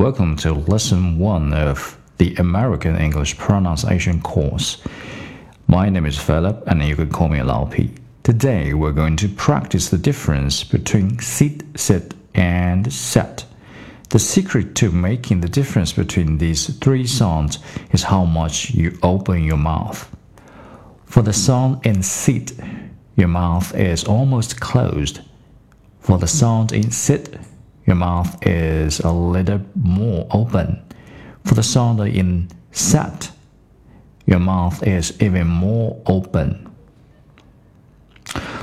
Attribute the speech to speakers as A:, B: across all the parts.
A: Welcome to lesson one of the American English pronunciation course. My name is Philip, and you can call me Lao P. Today we're going to practice the difference between sit, sit, and set. The secret to making the difference between these three sounds is how much you open your mouth. For the sound in sit, your mouth is almost closed. For the sound in sit, your mouth is a little more open. For the sound in set, your mouth is even more open.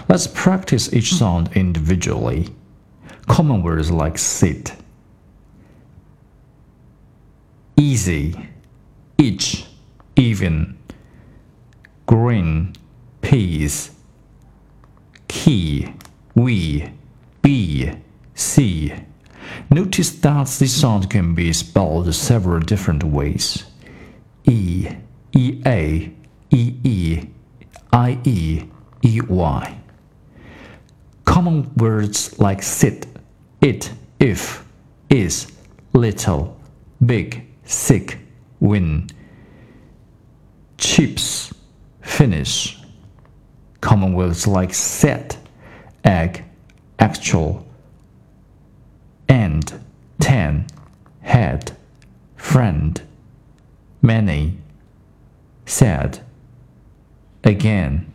A: Let's practice each sound individually. Common words like sit, easy, each, even, green, peas, key, we, be, see. Notice that this sound can be spelled several different ways. E, EA, EE, IE, EY. Common words like sit, it, if, is, little, big, sick, win. Chips, finish. Common words like set, egg, actual, and, ten, head, friend, many, said, again.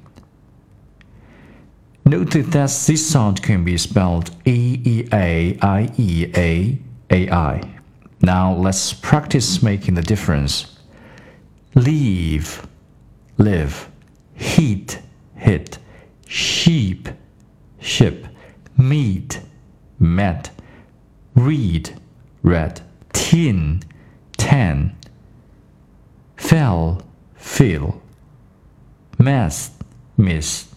A: Note that this sound can be spelled E E A I E A A I. Now let's practice making the difference. Leave, live, heat, hit, sheep, ship, meet, met, read, read, tin, tan, fell, feel, mess, miss,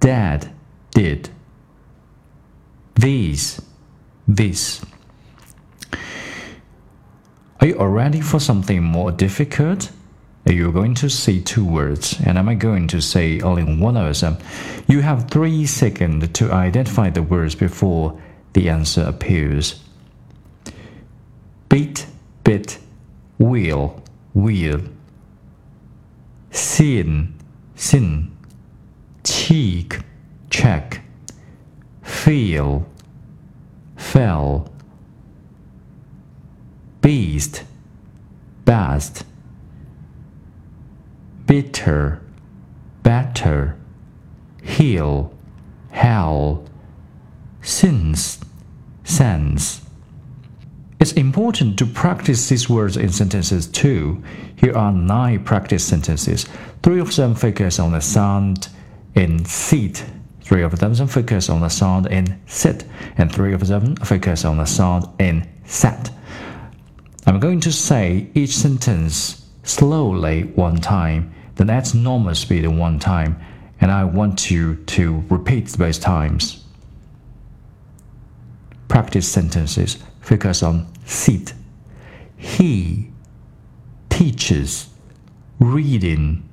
A: dad, did, these, this. Are you ready for something more difficult? You're going to say two words, and I'm going to say only one of them. You have three seconds to identify the words before the answer appears. Beat, bit, wheel, wheel. Sin, sin. Cheek, check. Feel, fell beast, best, bitter, better, heal, hell, sense. It's important to practice these words in sentences too. Here are nine practice sentences. Three of them focus on the sound in seat, three of them focus on the sound in sit, and three of them focus on the sound in set. I'm going to say each sentence slowly one time, then at normal speed one time, and I want you to repeat both times. Practice sentences. Focus on sit. He teaches reading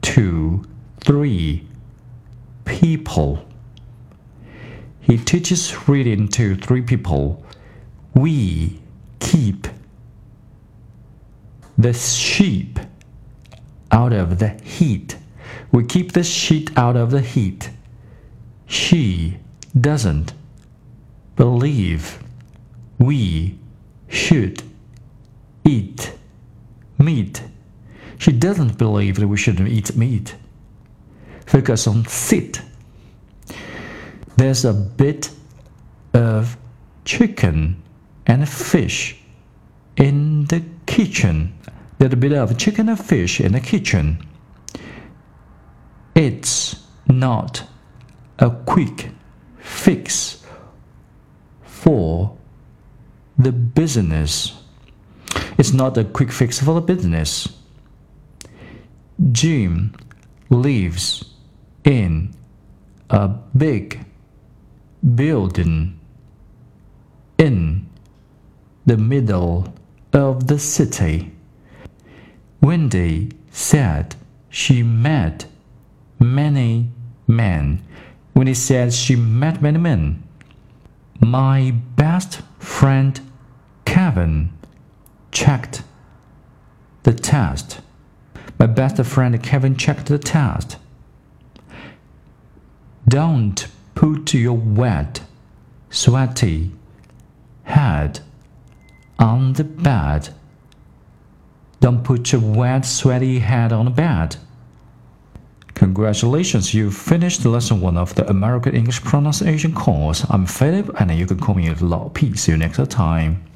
A: to three people. He teaches reading to three people. We keep the sheep out of the heat. We keep the sheep out of the heat. She doesn't believe we should eat meat. She doesn't believe that we shouldn't eat meat. Focus on sit. There's a bit of chicken and fish in the kitchen. There's a bit of chicken and fish in the kitchen. It's not a quick fix for the business. It's not a quick fix for the business. Jim lives in a big building in the middle of the city. Wendy said she met many men. Wendy said she met many men. My best friend Kevin checked the test. My best friend Kevin checked the test. Don't put your wet, sweaty head on the bed. Don't put your wet, sweaty head on the bed. Congratulations, you've finished lesson one of the American English pronunciation course. I'm Philip, and you can call me Lao P. See you next time.